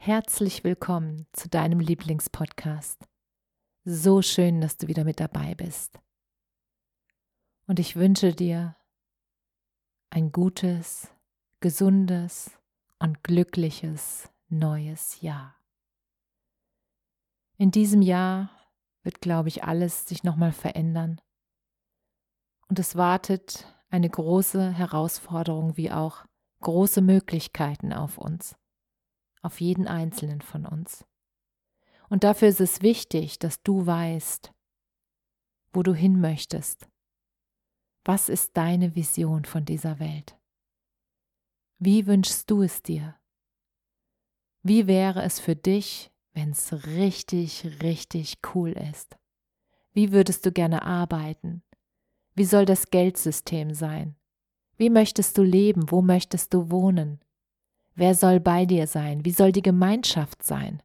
Herzlich willkommen zu deinem Lieblingspodcast. So schön, dass du wieder mit dabei bist. Und ich wünsche dir ein gutes, gesundes und glückliches neues Jahr. In diesem Jahr wird, glaube ich, alles sich nochmal verändern. Und es wartet eine große Herausforderung wie auch große Möglichkeiten auf uns auf jeden einzelnen von uns. Und dafür ist es wichtig, dass du weißt, wo du hin möchtest. Was ist deine Vision von dieser Welt? Wie wünschst du es dir? Wie wäre es für dich, wenn es richtig, richtig cool ist? Wie würdest du gerne arbeiten? Wie soll das Geldsystem sein? Wie möchtest du leben? Wo möchtest du wohnen? Wer soll bei dir sein? Wie soll die Gemeinschaft sein?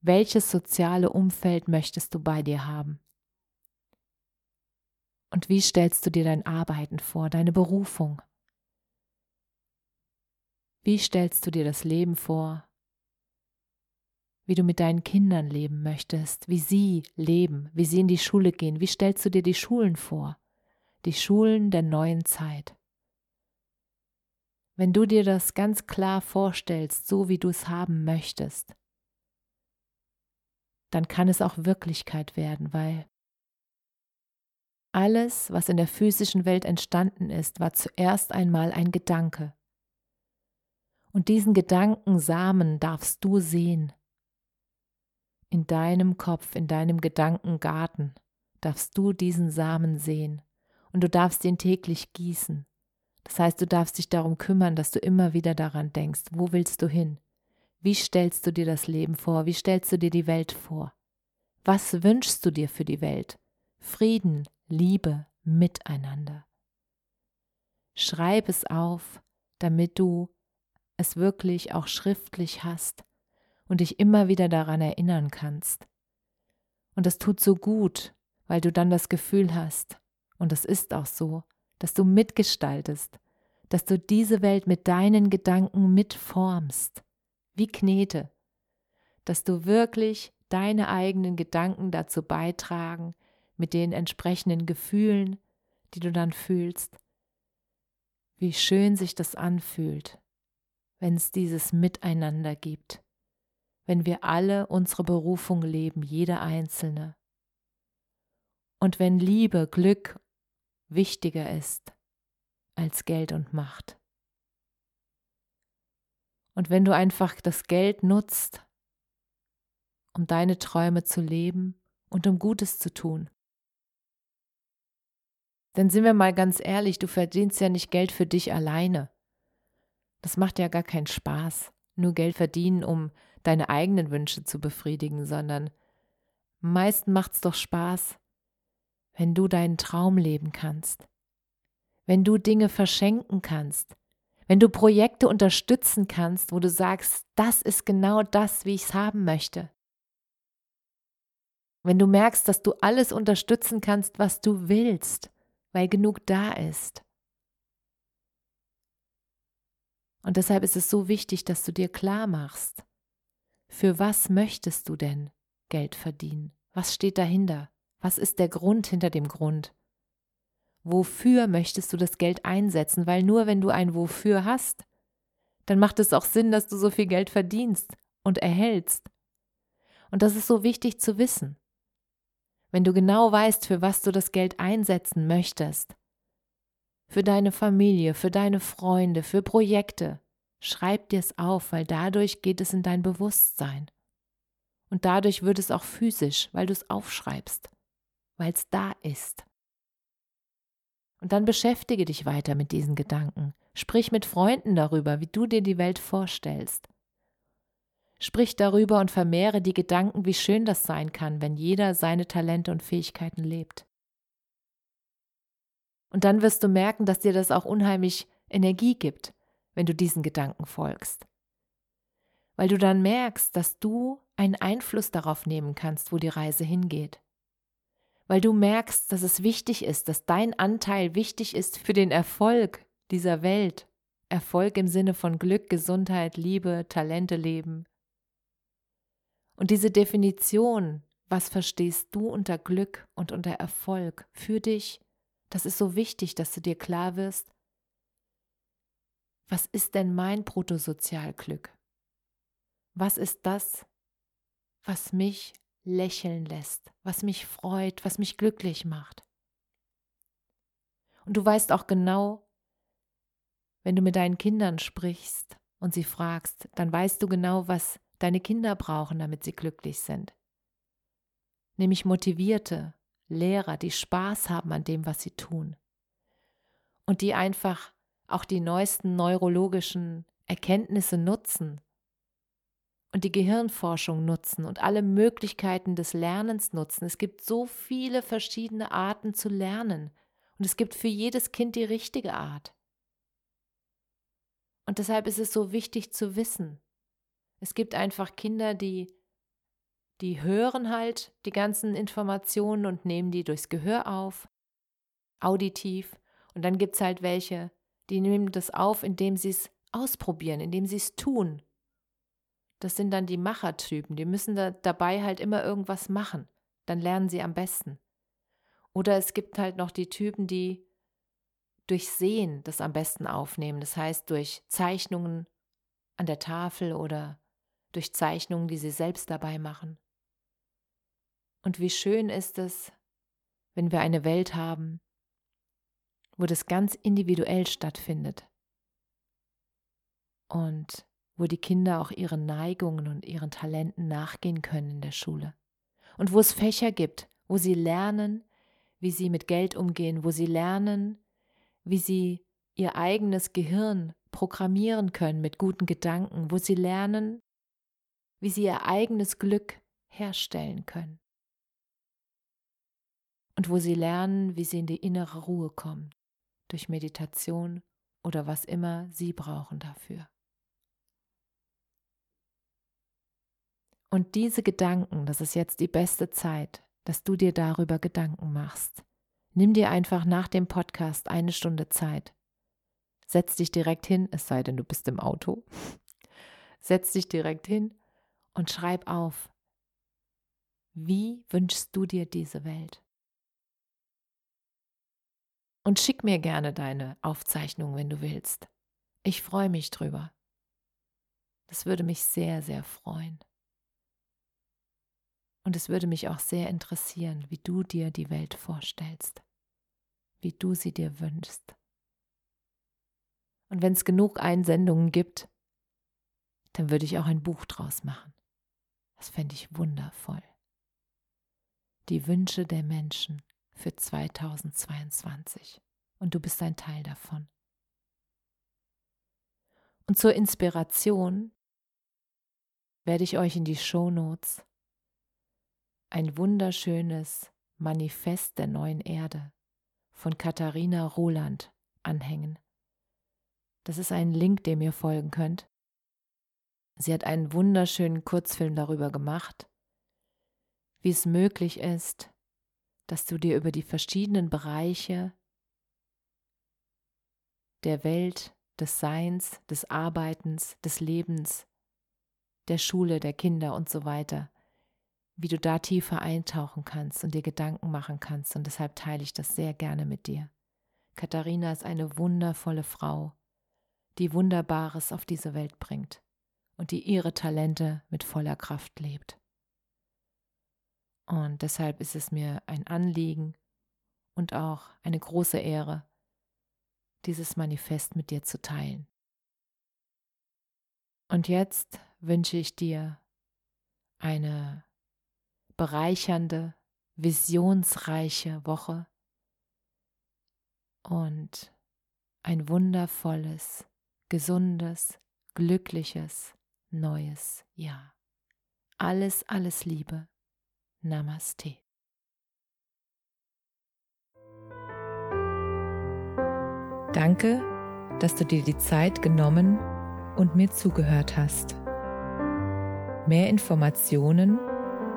Welches soziale Umfeld möchtest du bei dir haben? Und wie stellst du dir dein Arbeiten vor, deine Berufung? Wie stellst du dir das Leben vor, wie du mit deinen Kindern leben möchtest, wie sie leben, wie sie in die Schule gehen? Wie stellst du dir die Schulen vor? Die Schulen der neuen Zeit. Wenn du dir das ganz klar vorstellst, so wie du es haben möchtest, dann kann es auch Wirklichkeit werden, weil alles, was in der physischen Welt entstanden ist, war zuerst einmal ein Gedanke. Und diesen Gedankensamen darfst du sehen. In deinem Kopf, in deinem Gedankengarten darfst du diesen Samen sehen und du darfst ihn täglich gießen. Das heißt, du darfst dich darum kümmern, dass du immer wieder daran denkst, wo willst du hin? Wie stellst du dir das Leben vor? Wie stellst du dir die Welt vor? Was wünschst du dir für die Welt? Frieden, Liebe, Miteinander. Schreib es auf, damit du es wirklich auch schriftlich hast und dich immer wieder daran erinnern kannst. Und das tut so gut, weil du dann das Gefühl hast, und es ist auch so, dass du mitgestaltest, dass du diese Welt mit deinen Gedanken mitformst, wie Knete, dass du wirklich deine eigenen Gedanken dazu beitragen, mit den entsprechenden Gefühlen, die du dann fühlst, wie schön sich das anfühlt, wenn es dieses Miteinander gibt, wenn wir alle unsere Berufung leben, jeder Einzelne. Und wenn Liebe, Glück wichtiger ist als Geld und Macht. Und wenn du einfach das Geld nutzt, um deine Träume zu leben und um Gutes zu tun, dann sind wir mal ganz ehrlich, du verdienst ja nicht Geld für dich alleine. Das macht ja gar keinen Spaß, nur Geld verdienen, um deine eigenen Wünsche zu befriedigen, sondern meist macht's doch Spaß, wenn du deinen Traum leben kannst, wenn du Dinge verschenken kannst, wenn du Projekte unterstützen kannst, wo du sagst, das ist genau das, wie ich es haben möchte. Wenn du merkst, dass du alles unterstützen kannst, was du willst, weil genug da ist. Und deshalb ist es so wichtig, dass du dir klar machst, für was möchtest du denn Geld verdienen? Was steht dahinter? Was ist der Grund hinter dem Grund? Wofür möchtest du das Geld einsetzen? Weil nur wenn du ein Wofür hast, dann macht es auch Sinn, dass du so viel Geld verdienst und erhältst. Und das ist so wichtig zu wissen. Wenn du genau weißt, für was du das Geld einsetzen möchtest, für deine Familie, für deine Freunde, für Projekte, Schreib dir es auf, weil dadurch geht es in dein Bewusstsein. Und dadurch wird es auch physisch, weil du es aufschreibst, weil es da ist. Und dann beschäftige dich weiter mit diesen Gedanken. Sprich mit Freunden darüber, wie du dir die Welt vorstellst. Sprich darüber und vermehre die Gedanken, wie schön das sein kann, wenn jeder seine Talente und Fähigkeiten lebt. Und dann wirst du merken, dass dir das auch unheimlich Energie gibt, wenn du diesen Gedanken folgst. Weil du dann merkst, dass du einen Einfluss darauf nehmen kannst, wo die Reise hingeht. Weil du merkst, dass es wichtig ist, dass dein Anteil wichtig ist für den Erfolg dieser Welt. Erfolg im Sinne von Glück, Gesundheit, Liebe, Talente leben. Und diese Definition, was verstehst du unter Glück und unter Erfolg für dich, das ist so wichtig, dass du dir klar wirst, was ist denn mein Bruttosozialglück? Was ist das, was mich lächeln lässt, was mich freut, was mich glücklich macht? Und du weißt auch genau, wenn du mit deinen Kindern sprichst und sie fragst, dann weißt du genau, was deine Kinder brauchen, damit sie glücklich sind. Nämlich motivierte, Lehrer, die Spaß haben an dem, was sie tun. Und die einfach auch die neuesten neurologischen Erkenntnisse nutzen und die Gehirnforschung nutzen und alle Möglichkeiten des Lernens nutzen. Es gibt so viele verschiedene Arten zu lernen und es gibt für jedes Kind die richtige Art. Und deshalb ist es so wichtig zu wissen. Es gibt einfach Kinder, die die hören halt die ganzen Informationen und nehmen die durchs Gehör auf, auditiv. Und dann gibt es halt welche, die nehmen das auf, indem sie es ausprobieren, indem sie es tun. Das sind dann die Machertypen, die müssen da dabei halt immer irgendwas machen. Dann lernen sie am besten. Oder es gibt halt noch die Typen, die durch Sehen das am besten aufnehmen. Das heißt durch Zeichnungen an der Tafel oder durch Zeichnungen, die sie selbst dabei machen. Und wie schön ist es, wenn wir eine Welt haben, wo das ganz individuell stattfindet und wo die Kinder auch ihren Neigungen und ihren Talenten nachgehen können in der Schule und wo es Fächer gibt, wo sie lernen, wie sie mit Geld umgehen, wo sie lernen, wie sie ihr eigenes Gehirn programmieren können mit guten Gedanken, wo sie lernen, wie sie ihr eigenes Glück herstellen können und wo sie lernen, wie sie in die innere Ruhe kommen, durch Meditation oder was immer sie brauchen dafür. Und diese Gedanken, das ist jetzt die beste Zeit, dass du dir darüber Gedanken machst. Nimm dir einfach nach dem Podcast eine Stunde Zeit. Setz dich direkt hin, es sei denn, du bist im Auto. Setz dich direkt hin und schreib auf, wie wünschst du dir diese Welt? Und schick mir gerne deine Aufzeichnung, wenn du willst. Ich freue mich drüber. Das würde mich sehr, sehr freuen. Und es würde mich auch sehr interessieren, wie du dir die Welt vorstellst, wie du sie dir wünschst. Und wenn es genug Einsendungen gibt, dann würde ich auch ein Buch draus machen. Das fände ich wundervoll. Die Wünsche der Menschen für 2022 und du bist ein Teil davon. Und zur Inspiration werde ich euch in die Show Notes ein wunderschönes Manifest der neuen Erde von Katharina Roland anhängen. Das ist ein Link, dem ihr folgen könnt. Sie hat einen wunderschönen Kurzfilm darüber gemacht, wie es möglich ist, dass du dir über die verschiedenen Bereiche der Welt, des Seins, des Arbeitens, des Lebens, der Schule, der Kinder und so weiter, wie du da tiefer eintauchen kannst und dir Gedanken machen kannst. Und deshalb teile ich das sehr gerne mit dir. Katharina ist eine wundervolle Frau, die Wunderbares auf diese Welt bringt und die ihre Talente mit voller Kraft lebt. Und deshalb ist es mir ein Anliegen und auch eine große Ehre, dieses Manifest mit dir zu teilen. Und jetzt wünsche ich dir eine bereichernde, visionsreiche Woche und ein wundervolles, gesundes, glückliches neues Jahr. Alles, alles Liebe. Namaste. Danke, dass du dir die Zeit genommen und mir zugehört hast. Mehr Informationen